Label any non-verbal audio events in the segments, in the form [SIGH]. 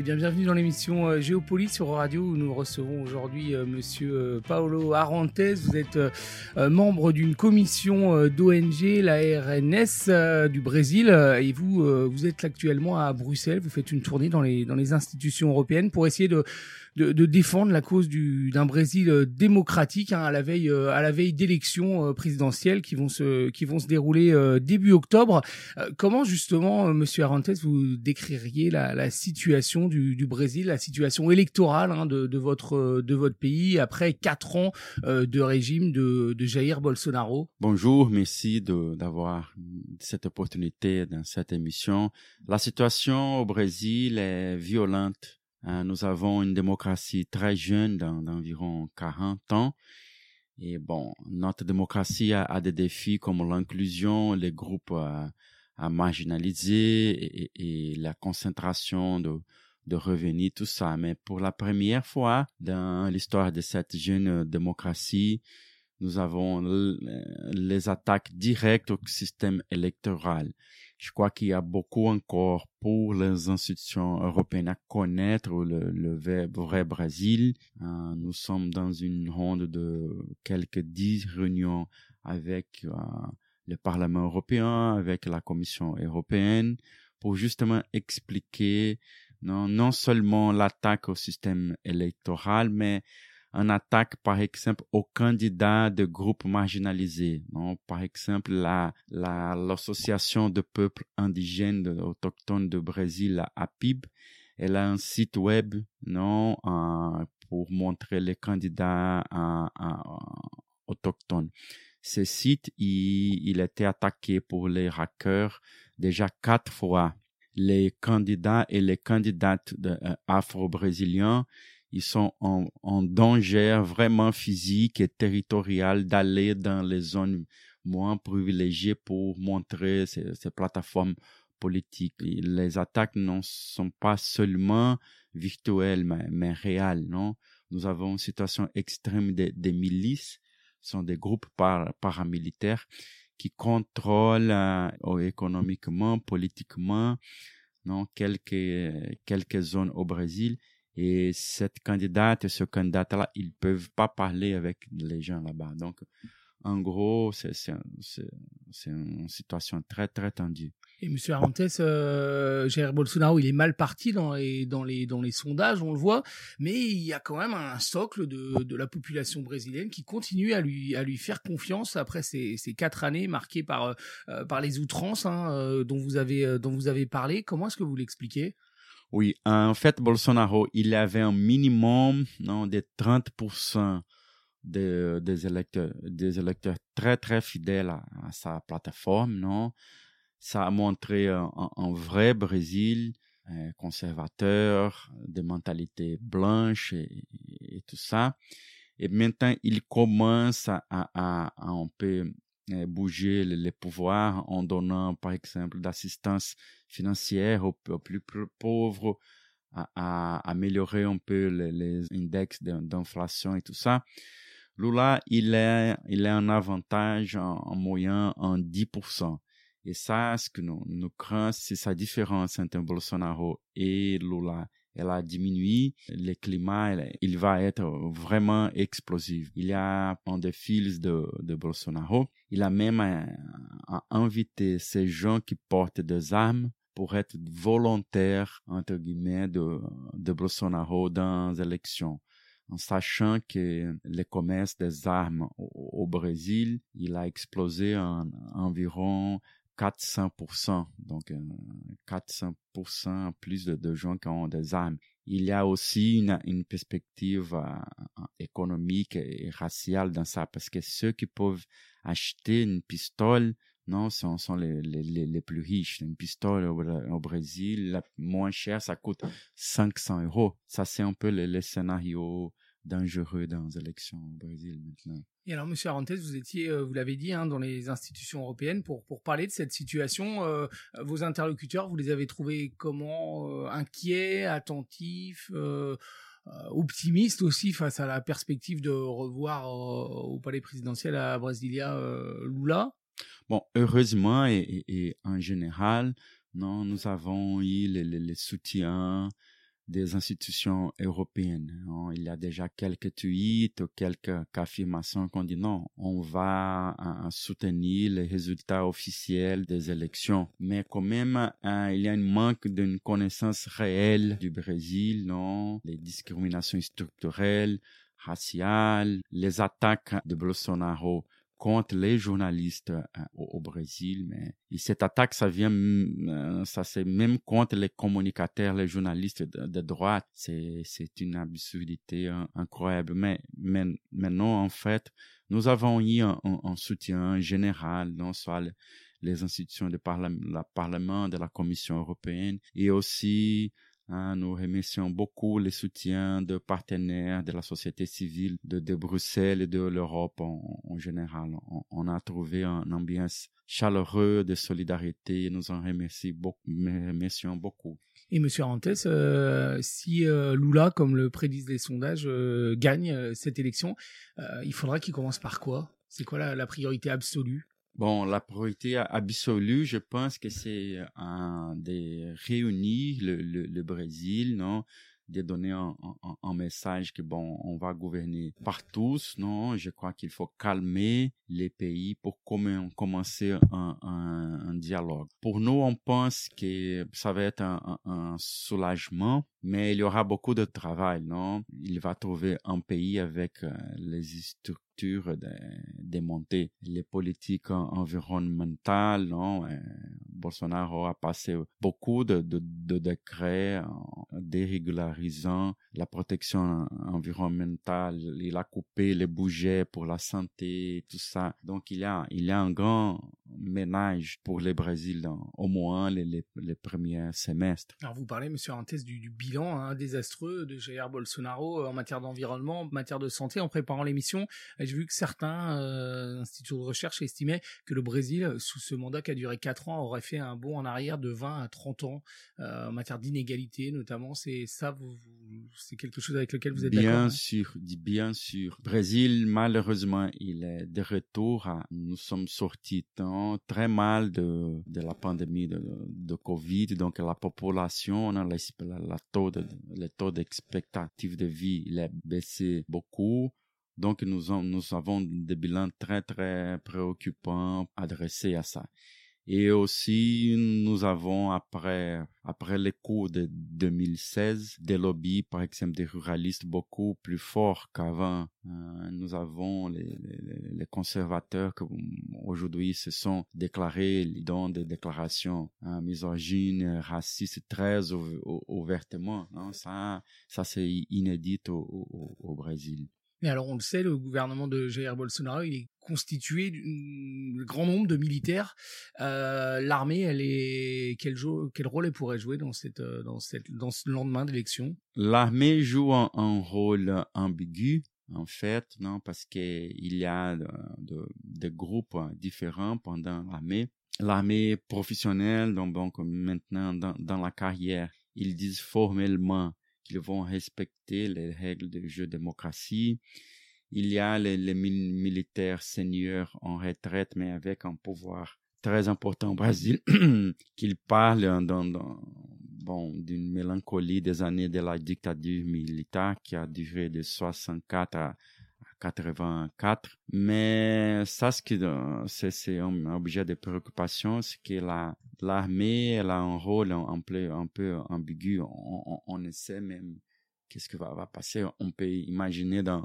Eh bien, bienvenue dans l'émission euh, Géopolis sur Radio où nous recevons aujourd'hui euh, monsieur euh, Paolo Arantes. Vous êtes membre d'une commission d'ONG, la RNS du Brésil, et vous, vous êtes actuellement à Bruxelles. Vous faites une tournée dans les, dans les institutions européennes pour essayer de de, de défendre la cause du d'un Brésil euh, démocratique hein, à la veille euh, à la veille d'élections euh, présidentielles qui vont se qui vont se dérouler début octobre. comment justement, Monsieur Arantes, vous décririez la, la situation du, du, Brésil, la situation électorale hein, de, de, votre de votre pays après quatre ans de régime de, de Jair Bolsonaro? Bonjour, merci d'avoir cette opportunité dans cette émission. La situation au Brésil est violente nous avons une démocratie très jeune d'environ 40 ans. Et bon, notre démocratie a, des défis comme l'inclusion, les groupes euh, à, marginaliser et, la concentration de revenus, tout ça. Mais pour la première fois dans l'histoire de cette jeune démocratie, nous avons les attaques directes au système électoral. Je crois qu'il y a beaucoup encore pour les institutions européennes à connaître le, vrai Brésil. Euh, nous sommes dans une ronde de quelques dix réunions avec euh, le Parlement européen, avec la Commission européenne, pour justement expliquer non seulement l'attaque au système électoral, mais en attaque, par exemple, aux candidats de groupes marginalisés. Non? Par exemple, la, la, l'association de peuples indigènes autochtones de Brésil, APIB, elle a un site web, non, euh, pour montrer les candidats euh, euh, autochtones. Ce site, il, il a été attaqué pour les hackers déjà quatre fois. Les candidats et les candidates afro-brésiliens, ils sont en, danger vraiment physique et territorial d'aller dans les zones moins privilégiées pour montrer ces, plateformes politiques. Les attaques ne sont pas seulement virtuelles, mais, réelles. Non? Nous avons une situation extrême des, milices, ce sont des groupes par, paramilitaires qui contrôlent euh, économiquement, politiquement, non, quelques, quelques zones au Brésil et cette candidate et ce candidat-là, ils peuvent pas parler avec les gens là-bas. Donc, en gros, c'est une situation très, très tendue. Et M. Arantes, euh, Jair Bolsonaro, il est mal parti dans les, dans, les, dans les sondages, on le voit, mais il y a quand même un socle de, la population brésilienne qui continue à lui, à lui faire confiance après ces, quatre années marquées par, euh, par les outrances hein, euh, dont, vous avez, dont vous avez parlé. Comment est-ce que vous l'expliquez? Oui, en fait, Bolsonaro, il avait un minimum non, de 30% de, des, électeurs, des électeurs très, très fidèles à, sa plateforme. Non? Ça a montré un, vrai Brésil euh, conservateur, de mentalité blanche et, tout ça. Et maintenant, il commence à, à, à un peu euh, bouger les pouvoirs en donnant, par exemple, d'assistance financière aux, plus pauvres, à, améliorer un peu les, index d'inflation et tout ça. Lula, il il est un avantage en, moyen en 10%. Et ça, ce que nous, nous craignons, c'est sa différence entre Bolsonaro et Lula elle a diminué, le climat, il va être vraiment explosif. Il y a un des fils de, de Bolsonaro, il a même invité ces gens qui portent des armes pour être volontaires, entre guillemets, de, Bolsonaro dans les élections en sachant que le commerce des armes au Brésil, il a explosé en environ 400%, donc 400% euh, plus de, gens qui ont des armes. Il y a aussi une, perspective euh, économique et raciale dans ça, parce que ceux qui peuvent acheter une pistole, non, ce sont les, les, les, plus riches. Une pistole au, Brésil, la moins chère, ça coûte 500 euros. Ça, c'est un peu le, le scénario dangereux dans les élections au Brésil maintenant. Et alors, Monsieur Arantes, vous étiez, euh, vous l'avez dit, hein, dans les institutions européennes pour pour parler de cette situation. Euh, vos interlocuteurs, vous les avez trouvés comment euh, Inquiets, attentifs optimistes aussi face à la perspective de revoir au palais présidentiel à Brasilia Lula? Bon, heureusement et, et, en général, non, nous avons eu le, le, le soutien des institutions européennes. Hein. Il y a déjà quelques tweets, quelques affirmations qu'on dit non, on va hein, soutenir les résultats officiels des élections. Mais quand même, hein, il y a un manque d'une connaissance réelle du Brésil, non, les discriminations structurelles, raciales, les attaques de Bolsonaro contre les journalistes euh, au, Brésil, mais cette attaque, ça vient, euh, ça c'est même contre les communicateurs, les journalistes de, droite. C'est, une absurdité hein, incroyable. Mais, mais maintenant, en fait, nous avons eu un, soutien général, non soit les institutions du Parlement, de la Commission européenne et aussi Hein, nous remercions beaucoup les soutiens de partenaires de la société civile de, Bruxelles et de l'Europe en, général. On, a trouvé un ambiance chaleureux de solidarité et nous en remercions beaucoup. Remercions beaucoup. Et Monsieur Arantes, euh, si euh, Lula, comme le prédisent les sondages, euh, gagne cette élection, il faudra qu'il commence par quoi? C'est quoi la priorité absolue? Bon, la priorité absolue, je pense que c'est un de réunir le, le, Brésil, non, de donner un, un, un, message que bon, on va gouverner par tous, non? Je crois qu'il faut calmer les pays pour commencer un, un, dialogue. Pour nous, on pense que ça va être un, soulagement, mais il y aura beaucoup de travail, non? Il va trouver un pays avec euh, les structures démontées, les politiques environnementales. Euh, Bolsonaro a passé beaucoup de, de, de décrets dérégularisant la protection environnementale. Il a coupé les budgets pour la santé, tout ça. Donc il y a, il y a un grand ménage pour le Brésil au moins les, les, premiers semestres. Alors vous parlez, Monsieur Antes, du, bilan hein, désastreux de Jair Bolsonaro en matière d'environnement, en matière de santé. En préparant l'émission, j'ai vu que certains euh, instituts de recherche estimaient que le Brésil, sous ce mandat qui a duré 4 ans, aurait fait un bond en arrière de 20 à 30 ans euh, en matière d'inégalité, notamment. C'est ça, vous, c'est quelque chose avec lequel vous êtes d'accord Bien sûr, bien sûr. Brésil, malheureusement, il est de retour. nous sommes sortis tant, très mal de, de la pandémie de, de Covid. Donc, la population, la, la, taux de, le taux d'expectative de vie, il a baissé beaucoup. Donc, nous, avons des bilans très, très préoccupants adressés à ça. Et aussi, nous avons, après, après les coups de 2016, des lobbies, par exemple, des ruralistes beaucoup plus forts qu'avant. Euh, nous avons les, conservateurs qui aujourd'hui se sont déclarés, donnent des déclarations hein, misogynes, racistes très ouvertement. Hein. Ça, ça c'est inédit au Brésil. Mais alors, on le sait, le gouvernement de Jair Bolsonaro, il est constitué d'un grand nombre de militaires. Euh, L'armée, elle est quel, rôle elle pourrait jouer dans cette euh, dans cette dans ce lendemain d'élection? L'armée joue un, rôle ambigu en fait, non, parce que il y a de, de, de groupes différents pendant l'armée. L'armée professionnelle, donc, donc maintenant dans, dans la carrière, ils disent formellement qu'ils vont respecter les règles du jeu démocratie. Il y a les, militaires seigneurs en retraite, mais avec un pouvoir très important au Brésil, [CLEARS THROAT] qu'ils parlent bon, d'une mélancolie des années de la dictature militaire qui a duré de 64 à 84. Mais ça, qui, c'est, un objet de préoccupation, c'est que la, l'armée, elle a un rôle un peu, ambigu. On, ne sait même qu'est-ce qui va, passer. On peut imaginer d'un,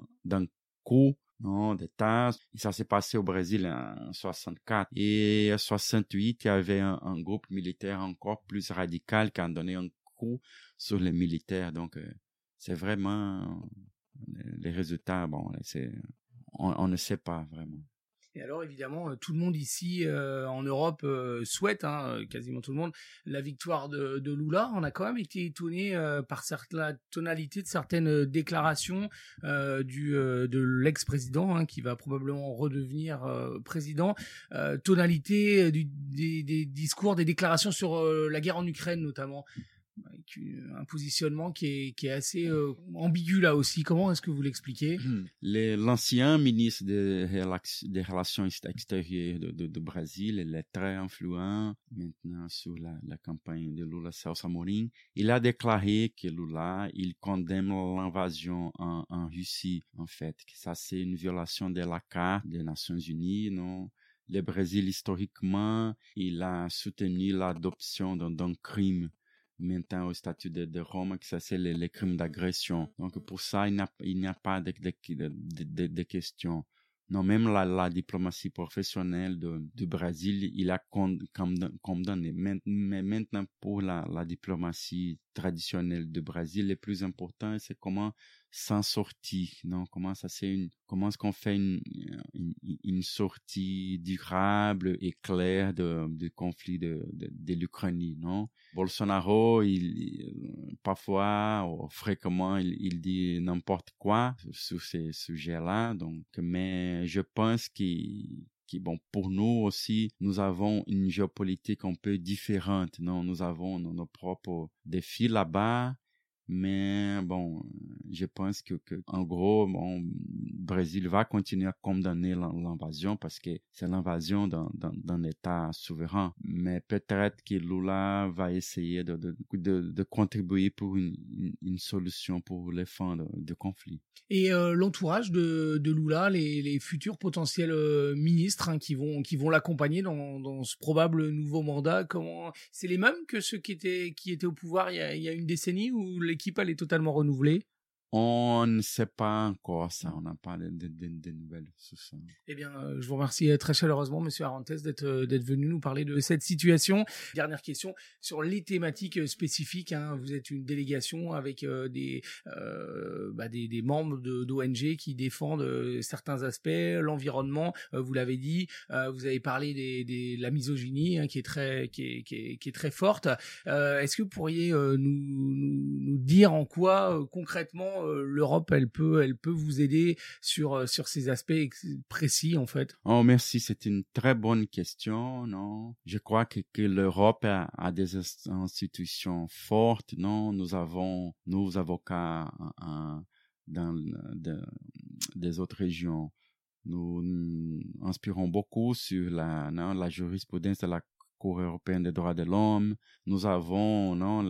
coup, non, d'État. Et ça s'est passé au Brésil en 64. Et en 68, il y avait un, un, groupe militaire encore plus radical qui a donné un coup sur les militaires. Donc, euh, c'est vraiment les résultats, bon, c'est, on, ne sait pas vraiment. Et alors évidemment, euh, tout le monde ici euh, en Europe euh, souhaite, hein, quasiment tout le monde, la victoire de, de, Lula. On a quand même été étonné par la tonalité de certaines déclarations du de l'ex-président hein, qui va probablement redevenir président. tonalité des, discours, des déclarations sur la guerre en Ukraine notamment avec un positionnement qui est, qui est assez euh, ambigu là aussi. Comment est-ce que vous l'expliquez? L'ancien ministre des, Relations extérieures de, Brésil, il est très influent maintenant sur la, la campagne de Lula Celso Amorim. Il a déclaré que Lula, il condamne l'invasion en, en Russie, en fait, que ça c'est une violation de la carte des Nations Unies, non? Le Brésil, historiquement, il a soutenu l'adoption d'un crime maintenant au statut de, Rome, que ça c'est les, crimes d'agression. Donc pour ça, il n'y a, a, pas de, de, de, questions. Non, même la, diplomatie professionnelle de, du Brésil, il a condamné. Mais maintenant, pour la diplomatie traditionnelle du Brésil, le plus important, c'est comment s'en sortir. Non, comment ça c'est comment est-ce qu'on fait une, une, sortie durable et claire de, du conflit de, de, de l'Ukraine, non? Bolsonaro, il, parfois, fréquemment, il, il dit n'importe quoi sur ces sujets-là. Donc, mais je pense qu'il qui, bon, pour nous aussi, nous avons une géopolitique un peu différente. Non, nous avons nos, nos propres défis là-bas mais bon, je pense que, en gros, bon, Brésil va continuer à condamner l'invasion parce que c'est l'invasion d'un État souverain. Mais peut-être que Lula va essayer de, de, de, contribuer pour une, une, solution pour les fins de, conflit. Et euh, l'entourage de, Lula, les, futurs potentiels euh, ministres hein, qui vont qui vont l'accompagner dans, dans ce probable nouveau mandat, comment c'est les mêmes que ceux qui étaient qui étaient au pouvoir il y a, il y a une décennie ou l'équipe, elle est totalement renouvelée on ne sait pas encore ça, on n'a pas de, de, de, nouvelles sur ça. Eh bien, euh, je vous remercie euh, très chaleureusement, Monsieur Arantes, d'être euh, d'être venu nous parler de cette situation. Dernière question sur les thématiques spécifiques. Hein. Vous êtes une délégation avec des, bah des, des membres d'ONG qui défendent certains aspects, l'environnement. vous l'avez dit, vous avez parlé des la misogynie hein, qui est très qui est, qui est, très forte. Est-ce que vous pourriez nous dire en quoi concrètement euh, l'Europe, elle peut, elle peut vous aider sur euh, sur ces aspects précis en fait? Oh merci, c'est une très bonne question. Non, je crois que, que l'Europe a, des institutions fortes. Non, nous avons nos avocats dans des autres régions. Nous, inspirons beaucoup sur la, non, la jurisprudence de la Cour européenne des droits de l'homme. Nous avons non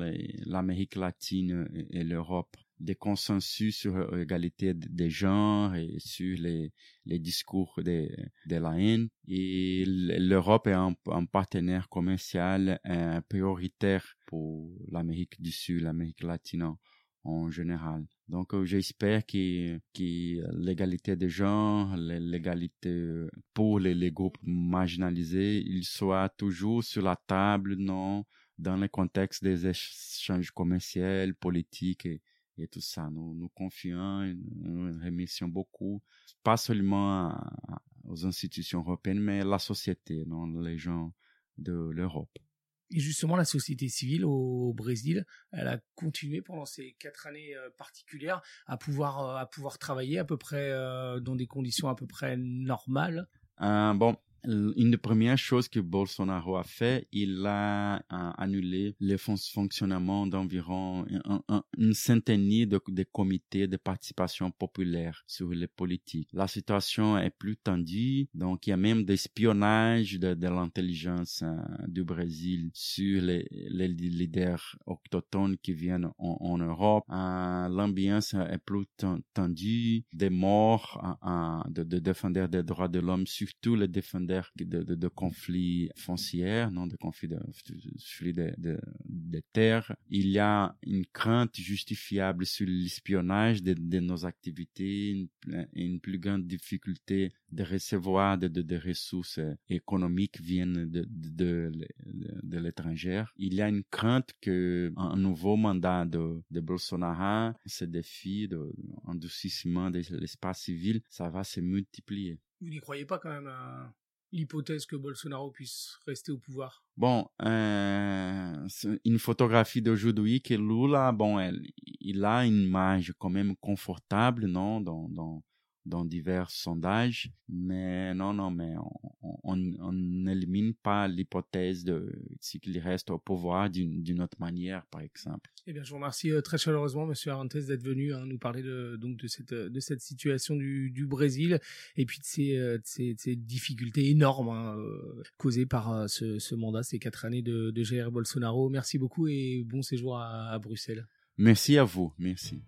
l'Amérique latine et l'Europe des consensus sur l'égalité des genres et sur les, les discours de, de la haine. Et l'Europe est un, partenaire commercial un prioritaire pour l'Amérique du Sud, l'Amérique latine en général. Donc, euh, j'espère que, que l'égalité des genres, l'égalité pour les, les, groupes marginalisés, il soit toujours sur la table, non, dans le contexte des échanges commerciaux, politiques et, et tout ça. Nous, nous confions, nous remercions beaucoup, pas seulement aux institutions européennes, mais la société, non, les gens de l'Europe. Et justement, la société civile au Brésil, elle a continué pendant ces quatre années euh, particulières à pouvoir euh, à pouvoir travailler à peu près euh, dans des conditions à peu près normales? bon, une des premières choses que Bolsonaro a fait, il a, annulé le fonctionnement d'environ une centaine de, comités de participation populaire sur les politiques. La situation est plus tendue, donc il y a même des espionnages de, l'intelligence euh, du Brésil sur les, leaders autochtones qui viennent en, Europe. Euh, L'ambiance est plus tendue, des morts euh, de, de défendeurs des droits de l'homme, surtout les défendeurs de, conflits foncières, non, de conflits de, de, terres. Il y a une crainte justifiable sur l'espionnage de, nos activités, une, plus grande difficulté de recevoir de, de, ressources économiques viennent de, de, l'étranger. Il y a une crainte que un nouveau mandat de, Bolsonaro, ce défi de de l'espace civil, ça va se multiplier. Vous n'y croyez pas quand même à l'hypothèse que Bolsonaro puisse rester au pouvoir? Bon, euh, une photographie d'aujourd'hui que Lula, bon, elle, il a une image quand même confortable, non, dans, dans, dans divers sondages, mais non, non, mais on n'élimine pas l'hypothèse de qu'il reste au pouvoir d'une autre manière, par exemple. Eh bien, je vous remercie euh, très chaleureusement, Monsieur Arantes, d'être venu hein, nous parler de, donc de cette, de cette situation du, du Brésil et puis de ces, euh, de ces, ces difficultés énormes hein, euh, causées par ce, ce, mandat, ces quatre années de, de Jair Bolsonaro. Merci beaucoup et bon séjour à, à Bruxelles. Merci à vous. Merci.